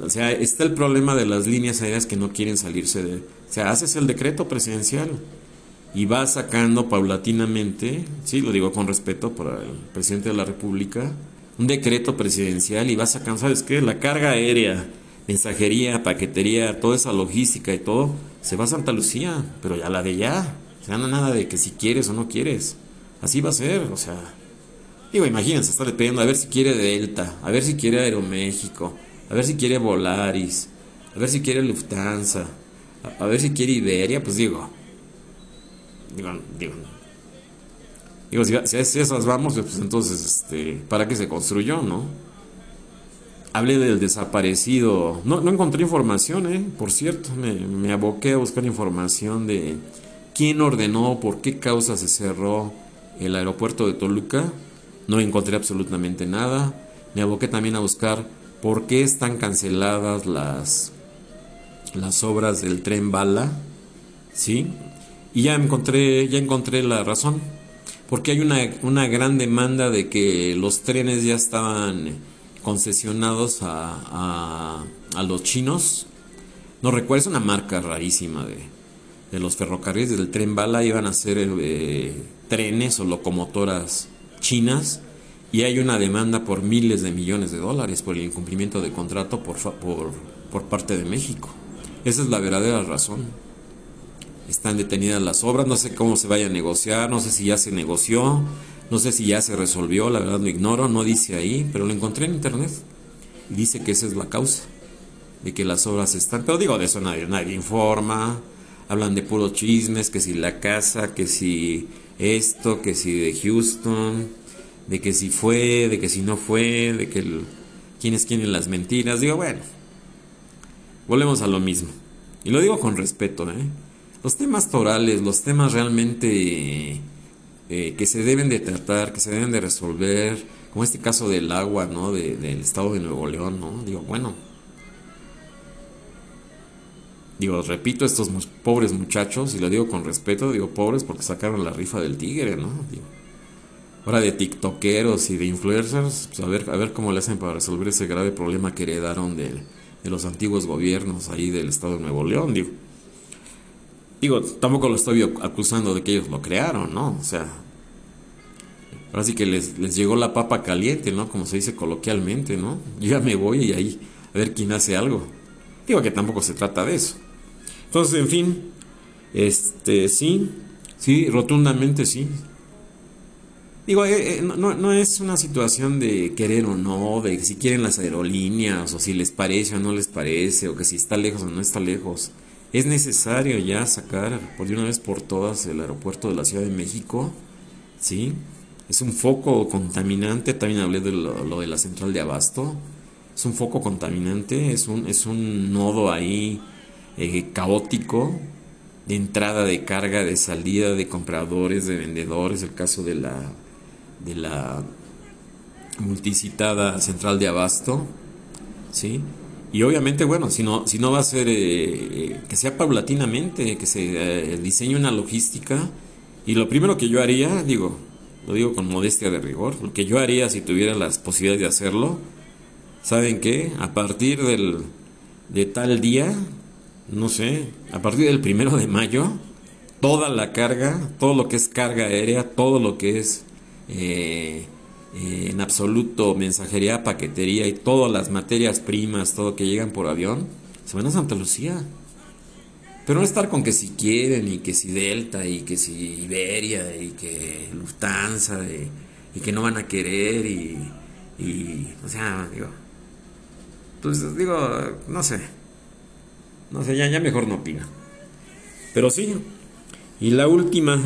O sea, está el problema de las líneas aéreas que no quieren salirse de... O sea, haces el decreto presidencial y vas sacando paulatinamente, sí, lo digo con respeto para el presidente de la República, un decreto presidencial y vas sacando, ¿sabes qué? La carga aérea, mensajería, paquetería, toda esa logística y todo, se va a Santa Lucía, pero ya la de ya. Sea, no nada de que si quieres o no quieres. Así va a ser, o sea. Digo, imagínense, estarle pidiendo a ver si quiere Delta, a ver si quiere Aeroméxico, a ver si quiere Volaris, a ver si quiere Lufthansa, a, a ver si quiere Iberia, pues digo. Digo, digo, digo si, si a esas vamos, pues entonces, este, ¿para qué se construyó, no? Hablé del desaparecido. No, no encontré información, ¿eh? Por cierto, me, me, aboqué a buscar información de quién ordenó, por qué causa se cerró el aeropuerto de Toluca. No encontré absolutamente nada. Me aboqué también a buscar por qué están canceladas las, las obras del tren bala. ¿Sí? Y ya encontré, ya encontré la razón. Porque hay una, una gran demanda de que los trenes ya estaban concesionados a, a, los chinos. No recuerdo, una marca rarísima de, de los ferrocarriles del tren bala. Iban a ser eh, trenes o locomotoras chinas y hay una demanda por miles de millones de dólares por el incumplimiento de contrato por, por, por parte de México. Esa es la verdadera razón. Están detenidas las obras, no sé cómo se vaya a negociar, no sé si ya se negoció, no sé si ya se resolvió, la verdad lo ignoro, no dice ahí, pero lo encontré en internet. Dice que esa es la causa, de que las obras están. Pero digo, de eso nadie, nadie informa. Hablan de puros chismes, que si la casa, que si esto, que si de Houston, de que si fue, de que si no fue, de que el, quiénes quieren las mentiras. Digo, bueno, volvemos a lo mismo. Y lo digo con respeto, ¿eh? Los temas torales, los temas realmente eh, que se deben de tratar, que se deben de resolver, como este caso del agua, ¿no? De, del estado de Nuevo León, ¿no? Digo, bueno. Digo, repito, estos pobres muchachos, y lo digo con respeto, digo pobres porque sacaron la rifa del tigre, ¿no? Digo, ahora de tiktokeros y de influencers, pues a ver, a ver cómo le hacen para resolver ese grave problema que heredaron de, de los antiguos gobiernos ahí del estado de Nuevo León, digo. Digo, tampoco lo estoy acusando de que ellos lo crearon, ¿no? O sea, ahora sí que les, les llegó la papa caliente, ¿no? Como se dice coloquialmente, ¿no? Yo ya me voy y ahí a ver quién hace algo. Digo que tampoco se trata de eso. Entonces, en fin, este, sí, sí, rotundamente sí. Digo, eh, eh, no, no es una situación de querer o no, de si quieren las aerolíneas, o si les parece o no les parece, o que si está lejos o no está lejos. Es necesario ya sacar por de una vez por todas el aeropuerto de la Ciudad de México, ¿sí? Es un foco contaminante, también hablé de lo, de la central de abasto, es un foco contaminante, es un, es un nodo ahí eh, caótico de entrada, de carga, de salida, de compradores, de vendedores, el caso de la, de la multicitada central de abasto, ¿sí? Y obviamente, bueno, si no, si no va a ser eh, que sea paulatinamente, que se eh, diseñe una logística. Y lo primero que yo haría, digo, lo digo con modestia de rigor, lo que yo haría si tuviera las posibilidades de hacerlo, ¿saben qué? A partir del, de tal día, no sé, a partir del primero de mayo, toda la carga, todo lo que es carga aérea, todo lo que es eh, eh, en absoluto mensajería, paquetería y todas las materias primas, todo que llegan por avión, se van a Santa Lucía. Pero no estar con que si quieren y que si Delta y que si Iberia y que Lufthansa y, que no van a querer y, y o sea, digo, pues digo, no sé, no sé, ya, ya mejor no opina. Pero sí, y la última,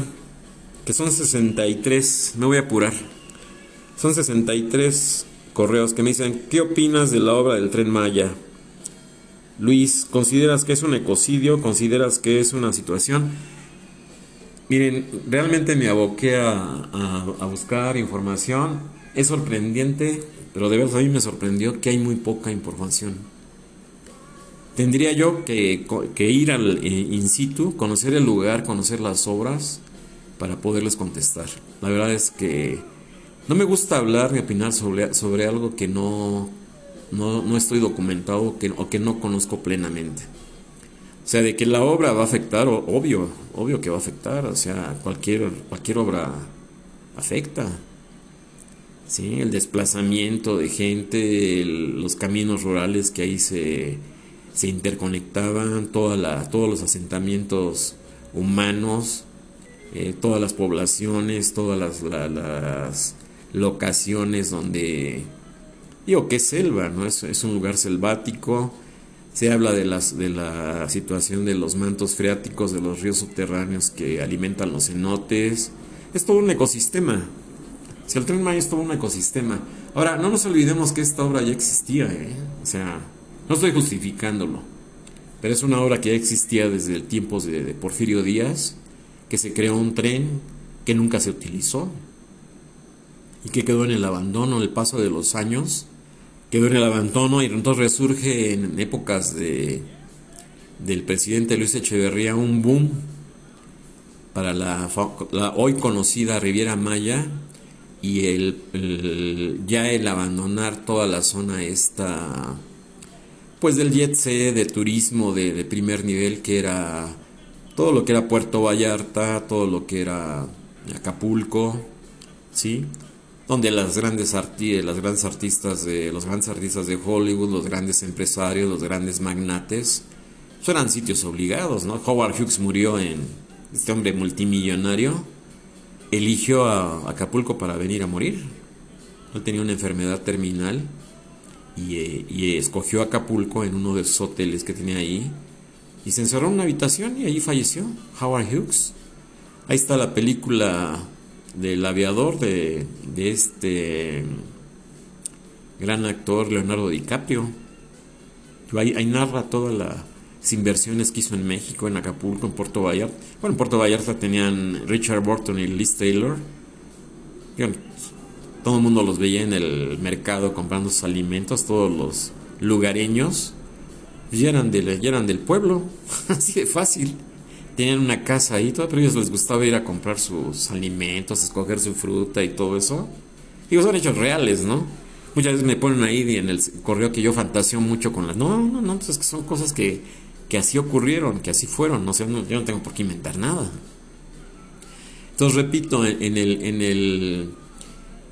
que son 63, me voy a apurar. Son 63 correos que me dicen, ¿qué opinas de la obra del tren Maya? Luis, ¿consideras que es un ecocidio? ¿Consideras que es una situación? Miren, realmente me aboqué a, a, buscar información. Es sorprendente, pero de verdad a mí me sorprendió que hay muy poca información. tendría yo que, que ir al eh, in situ, conocer el lugar, conocer las obras para poderles contestar. La verdad es que no me gusta hablar ni opinar sobre, sobre algo que no, no, estoy documentado que, o que no conozco plenamente. O sea, de que la obra va a afectar, obvio, obvio que va a afectar, o sea, cualquier, cualquier obra afecta. ¿sí? El desplazamiento de gente, los caminos rurales que ahí se, se interconectaban, toda la, todos los asentamientos humanos, eh, todas las poblaciones, todas las locaciones donde... Digo que es selva, ¿no? Es, es un lugar selvático se habla de, las, de la situación de los mantos freáticos de los ríos subterráneos que alimentan los cenotes. Es todo un ecosistema. Si el tren Maya es todo un ecosistema. Ahora, no nos olvidemos que esta obra ya existía, ¿eh? O sea, no estoy justificándolo. Pero es una obra que ya existía desde el tiempos de, de Porfirio Díaz, que se creó un tren que nunca se utilizó y que quedó en el abandono el paso de los años quedó en el abandono y entonces resurge en épocas de, del presidente Luis Echeverría un boom para la, hoy conocida Riviera Maya y el, ya el abandonar toda la zona esta pues del jet set de turismo de, de, primer nivel que era todo lo que era Puerto Vallarta todo lo que era Acapulco sí donde las grandes, las grandes artistas de los grandes artistas de Hollywood, los grandes empresarios, los grandes magnates, pues eran sitios obligados, ¿no? Howard Hughes murió en este hombre multimillonario eligió a Acapulco para venir a morir. Él tenía una enfermedad terminal y, eh, y, escogió Acapulco en uno de esos hoteles que tenía ahí y se encerró en una habitación y allí falleció Howard Hughes. Ahí está la película del aviador de, este gran actor Leonardo DiCaprio. Ahí, narra todas las inversiones que hizo en México, en Acapulco, en Puerto Vallarta. Bueno, en Puerto Vallarta tenían Richard Burton y Liz Taylor. todo el mundo los veía en el mercado comprando sus alimentos, todos los lugareños. Ya eran del pueblo, así de fácil tenían una casa ahí, todo, pero a ellos les gustaba ir a comprar sus alimentos, escoger su fruta y todo eso. Digo, son hechos reales, ¿no? Muchas veces me ponen ahí en el correo que yo fantaseo mucho con las... No, no, no, pues son cosas que, que así ocurrieron, que así fueron, no sé, yo no tengo por qué inventar nada. Entonces, repito, en el, en el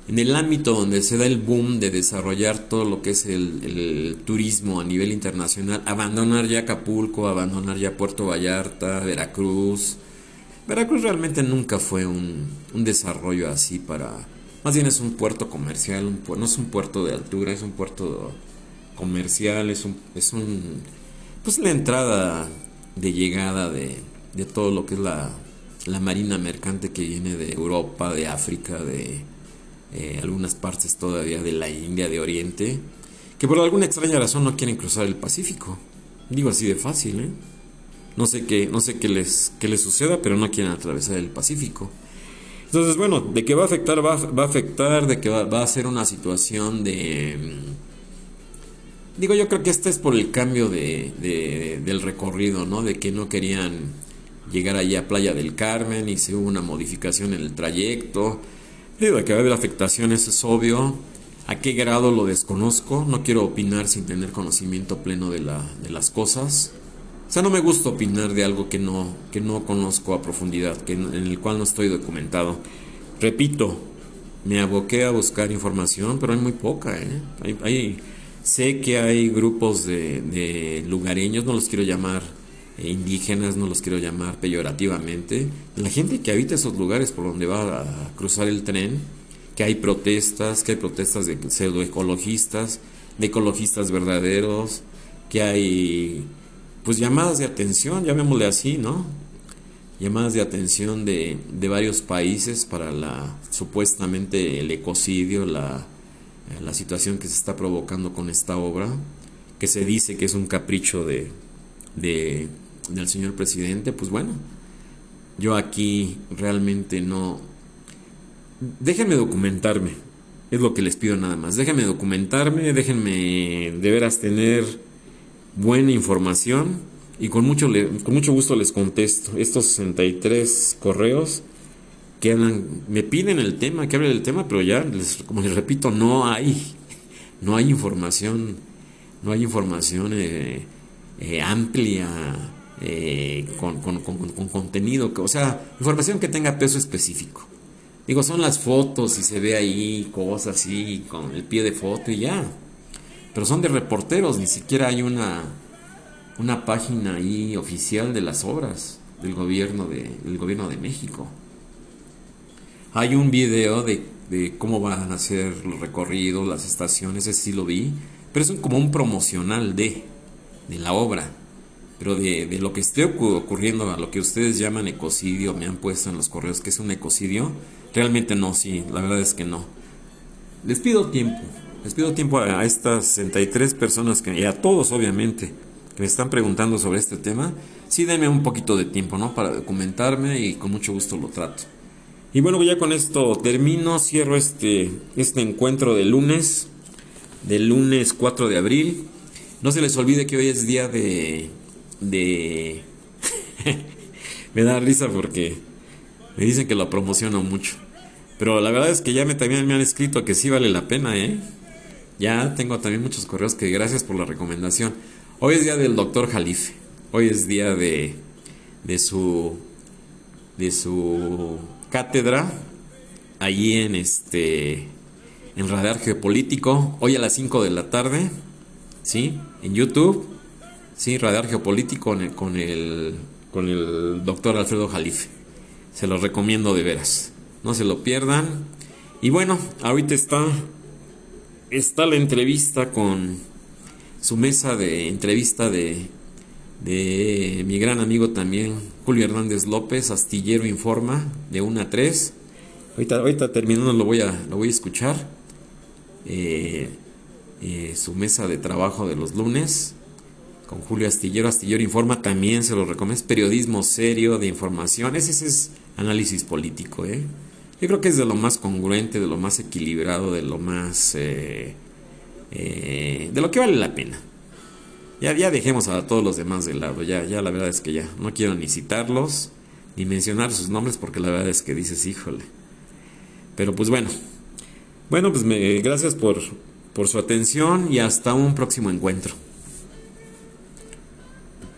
en el ámbito donde se da el boom de desarrollar todo lo que es el, turismo a nivel internacional, abandonar ya Acapulco, abandonar ya Puerto Vallarta, Veracruz. Veracruz realmente nunca fue un, desarrollo así para... Más bien es un puerto comercial, no es un puerto de altura, es un puerto comercial, es un... Es un pues la entrada de llegada de, de todo lo que es la, la marina mercante que viene de Europa, de África, de eh, algunas partes todavía de la India de Oriente, que por alguna extraña razón no quieren cruzar el Pacífico. Digo así de fácil, ¿eh? No sé qué, no sé qué les, qué les suceda, pero no quieren atravesar el Pacífico. Entonces, bueno, de que va a afectar, va, va a afectar, de que va, va, a ser una situación de... Mm, digo, yo creo que este es por el cambio de, de, del recorrido, ¿no? De que no querían llegar allá a Playa del Carmen y se hubo una modificación en el trayecto Digo, que va a haber afectaciones es obvio. ¿A qué grado lo desconozco? No quiero opinar sin tener conocimiento pleno de, la, de las cosas. O sea, no me gusta opinar de algo que no, que no conozco a profundidad, que, en el cual no estoy documentado. Repito, me aboqué a buscar información, pero hay muy poca. ¿eh? Hay, sé que hay grupos de, de lugareños, no los quiero llamar indígenas, no los quiero llamar peyorativamente, la gente que habita esos lugares por donde va a cruzar el tren, que hay protestas, que hay protestas de pseudoecologistas, de ecologistas verdaderos, que hay pues llamadas de atención, llamémosle así, ¿no? Llamadas de atención de, de varios países para la supuestamente el ecocidio, la, la situación que se está provocando con esta obra, que se dice que es un capricho de, de del señor presidente, pues bueno, yo aquí realmente no... Déjenme documentarme, es lo que les pido nada más. Déjenme documentarme, déjenme de veras tener buena información y con mucho, con mucho gusto les contesto estos 63 correos que hablan, me piden el tema, que hable del tema, pero ya, les, como les repito, no hay, no hay información, no hay información eh, eh, amplia, eh, con, con, con, contenido, o sea, información que tenga peso específico. Digo, son las fotos y se ve ahí cosas así, con el pie de foto y ya. Pero son de reporteros, ni siquiera hay una, una página ahí oficial de las obras del gobierno de, del gobierno de México. Hay un video de, de cómo van a ser los recorridos, las estaciones, ese sí lo vi, pero es como un promocional de, de la obra. Pero de, de, lo que esté ocurriendo, a lo que ustedes llaman ecocidio, me han puesto en los correos que es un ecocidio, realmente no, sí, la verdad es que no. Les pido tiempo, les pido tiempo a, estas 63 personas que, y a todos obviamente, que me están preguntando sobre este tema, sí denme un poquito de tiempo, ¿no? Para documentarme y con mucho gusto lo trato. Y bueno, ya con esto termino, cierro este, este encuentro de lunes, del lunes 4 de abril. No se les olvide que hoy es día de de... me da risa porque me dicen que lo promociono mucho. Pero la verdad es que ya me, también me han escrito que sí vale la pena, ¿eh? Ya tengo también muchos correos que gracias por la recomendación. Hoy es día del doctor Jalife. Hoy es día de, de su de su cátedra allí en este en Radar Geopolítico, hoy a las 5 de la tarde, ¿sí? En YouTube Sí, Radar Geopolítico con el, con el, doctor Alfredo Jalife. Se los recomiendo de veras. No se lo pierdan. Y bueno, ahorita está, está la entrevista con su mesa de entrevista de, de mi gran amigo también, Julio Hernández López, Astillero Informa, de 1 a 3. Ahorita, ahorita terminando lo voy a, lo voy a escuchar. Eh, eh, su mesa de trabajo de los lunes con Julio Astillero. Astillero Informa también se lo recomiendo. Es periodismo serio, de información. Ese, es análisis político. ¿eh? Yo creo que es de lo más congruente, de lo más equilibrado, de lo más... Eh, eh, de lo que vale la pena. Ya, ya dejemos a todos los demás de lado. Ya, ya la verdad es que ya no quiero ni citarlos, ni mencionar sus nombres, porque la verdad es que dices, híjole. Pero pues bueno. Bueno, pues me, gracias por, por su atención y hasta un próximo encuentro.